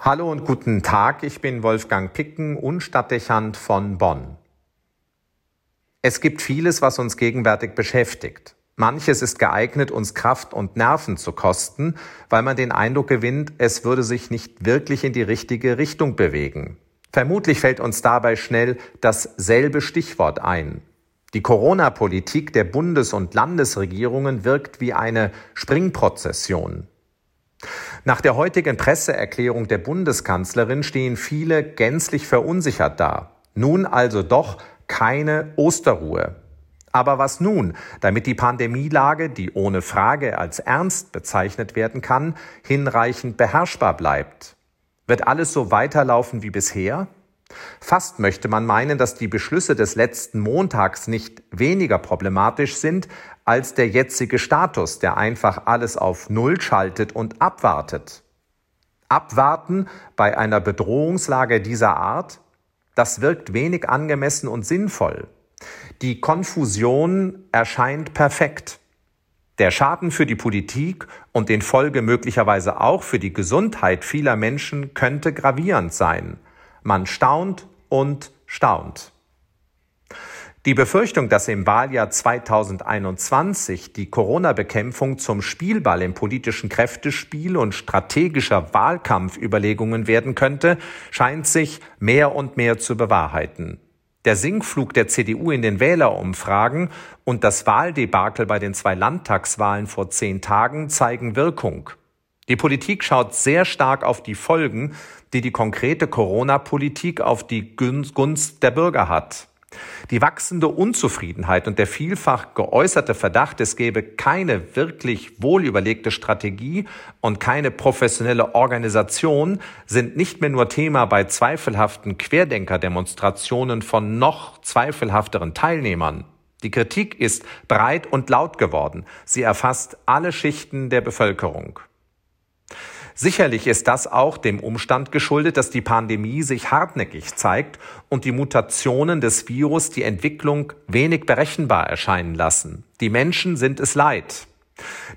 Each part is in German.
Hallo und guten Tag, ich bin Wolfgang Picken und Stadtdechant von Bonn. Es gibt vieles, was uns gegenwärtig beschäftigt. Manches ist geeignet, uns Kraft und Nerven zu kosten, weil man den Eindruck gewinnt, es würde sich nicht wirklich in die richtige Richtung bewegen. Vermutlich fällt uns dabei schnell dasselbe Stichwort ein. Die Corona-Politik der Bundes- und Landesregierungen wirkt wie eine Springprozession. Nach der heutigen Presseerklärung der Bundeskanzlerin stehen viele gänzlich verunsichert da. Nun also doch keine Osterruhe. Aber was nun, damit die Pandemielage, die ohne Frage als ernst bezeichnet werden kann, hinreichend beherrschbar bleibt? Wird alles so weiterlaufen wie bisher? Fast möchte man meinen, dass die Beschlüsse des letzten Montags nicht weniger problematisch sind als der jetzige Status, der einfach alles auf Null schaltet und abwartet. Abwarten bei einer Bedrohungslage dieser Art, das wirkt wenig angemessen und sinnvoll. Die Konfusion erscheint perfekt. Der Schaden für die Politik und den Folge möglicherweise auch für die Gesundheit vieler Menschen könnte gravierend sein. Man staunt und staunt. Die Befürchtung, dass im Wahljahr 2021 die Corona-Bekämpfung zum Spielball im politischen Kräftespiel und strategischer Wahlkampfüberlegungen werden könnte, scheint sich mehr und mehr zu bewahrheiten. Der Sinkflug der CDU in den Wählerumfragen und das Wahldebakel bei den zwei Landtagswahlen vor zehn Tagen zeigen Wirkung. Die Politik schaut sehr stark auf die Folgen, die die konkrete Corona-Politik auf die Gunst der Bürger hat. Die wachsende Unzufriedenheit und der vielfach geäußerte Verdacht, es gebe keine wirklich wohlüberlegte Strategie und keine professionelle Organisation, sind nicht mehr nur Thema bei zweifelhaften Querdenker-Demonstrationen von noch zweifelhafteren Teilnehmern. Die Kritik ist breit und laut geworden. Sie erfasst alle Schichten der Bevölkerung. Sicherlich ist das auch dem Umstand geschuldet, dass die Pandemie sich hartnäckig zeigt und die Mutationen des Virus die Entwicklung wenig berechenbar erscheinen lassen. Die Menschen sind es leid.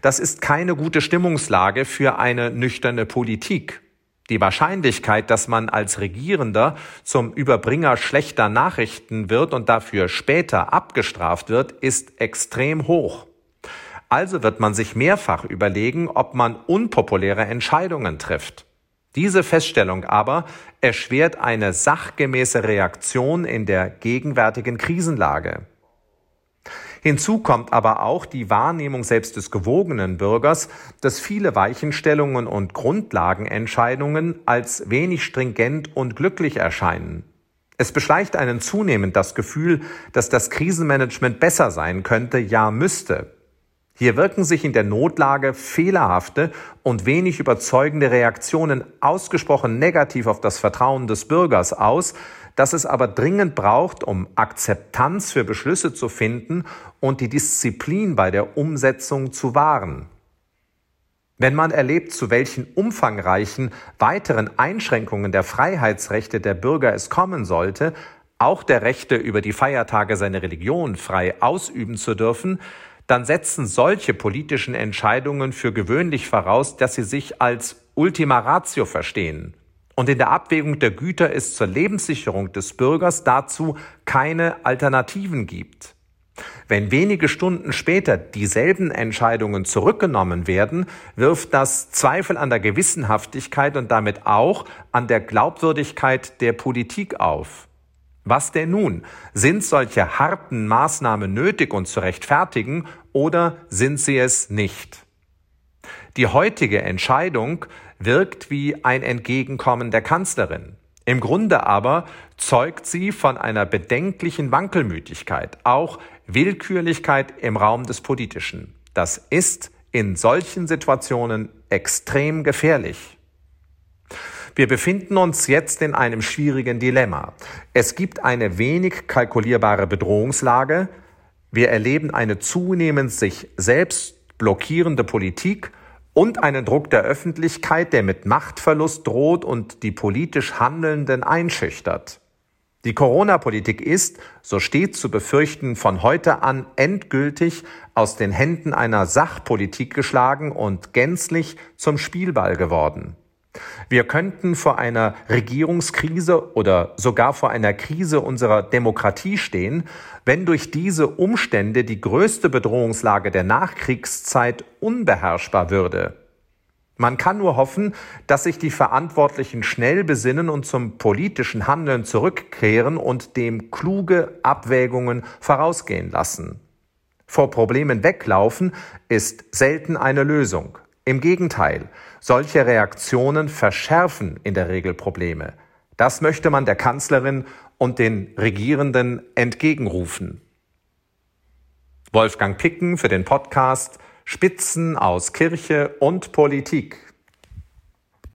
Das ist keine gute Stimmungslage für eine nüchterne Politik. Die Wahrscheinlichkeit, dass man als Regierender zum Überbringer schlechter Nachrichten wird und dafür später abgestraft wird, ist extrem hoch. Also wird man sich mehrfach überlegen, ob man unpopuläre Entscheidungen trifft. Diese Feststellung aber erschwert eine sachgemäße Reaktion in der gegenwärtigen Krisenlage. Hinzu kommt aber auch die Wahrnehmung selbst des gewogenen Bürgers, dass viele Weichenstellungen und Grundlagenentscheidungen als wenig stringent und glücklich erscheinen. Es beschleicht einen zunehmend das Gefühl, dass das Krisenmanagement besser sein könnte, ja müsste. Hier wirken sich in der Notlage fehlerhafte und wenig überzeugende Reaktionen ausgesprochen negativ auf das Vertrauen des Bürgers aus, das es aber dringend braucht, um Akzeptanz für Beschlüsse zu finden und die Disziplin bei der Umsetzung zu wahren. Wenn man erlebt, zu welchen umfangreichen weiteren Einschränkungen der Freiheitsrechte der Bürger es kommen sollte, auch der Rechte über die Feiertage seine Religion frei ausüben zu dürfen, dann setzen solche politischen Entscheidungen für gewöhnlich voraus, dass sie sich als Ultima Ratio verstehen. Und in der Abwägung der Güter es zur Lebenssicherung des Bürgers dazu keine Alternativen gibt. Wenn wenige Stunden später dieselben Entscheidungen zurückgenommen werden, wirft das Zweifel an der Gewissenhaftigkeit und damit auch an der Glaubwürdigkeit der Politik auf. Was denn nun? Sind solche harten Maßnahmen nötig und zu rechtfertigen oder sind sie es nicht? Die heutige Entscheidung wirkt wie ein Entgegenkommen der Kanzlerin. Im Grunde aber zeugt sie von einer bedenklichen Wankelmütigkeit, auch Willkürlichkeit im Raum des Politischen. Das ist in solchen Situationen extrem gefährlich. Wir befinden uns jetzt in einem schwierigen Dilemma. Es gibt eine wenig kalkulierbare Bedrohungslage. Wir erleben eine zunehmend sich selbst blockierende Politik und einen Druck der Öffentlichkeit, der mit Machtverlust droht und die politisch Handelnden einschüchtert. Die Corona-Politik ist, so steht zu befürchten, von heute an endgültig aus den Händen einer Sachpolitik geschlagen und gänzlich zum Spielball geworden. Wir könnten vor einer Regierungskrise oder sogar vor einer Krise unserer Demokratie stehen, wenn durch diese Umstände die größte Bedrohungslage der Nachkriegszeit unbeherrschbar würde. Man kann nur hoffen, dass sich die Verantwortlichen schnell besinnen und zum politischen Handeln zurückkehren und dem kluge Abwägungen vorausgehen lassen. Vor Problemen weglaufen ist selten eine Lösung. Im Gegenteil, solche Reaktionen verschärfen in der Regel Probleme. Das möchte man der Kanzlerin und den Regierenden entgegenrufen. Wolfgang Picken für den Podcast Spitzen aus Kirche und Politik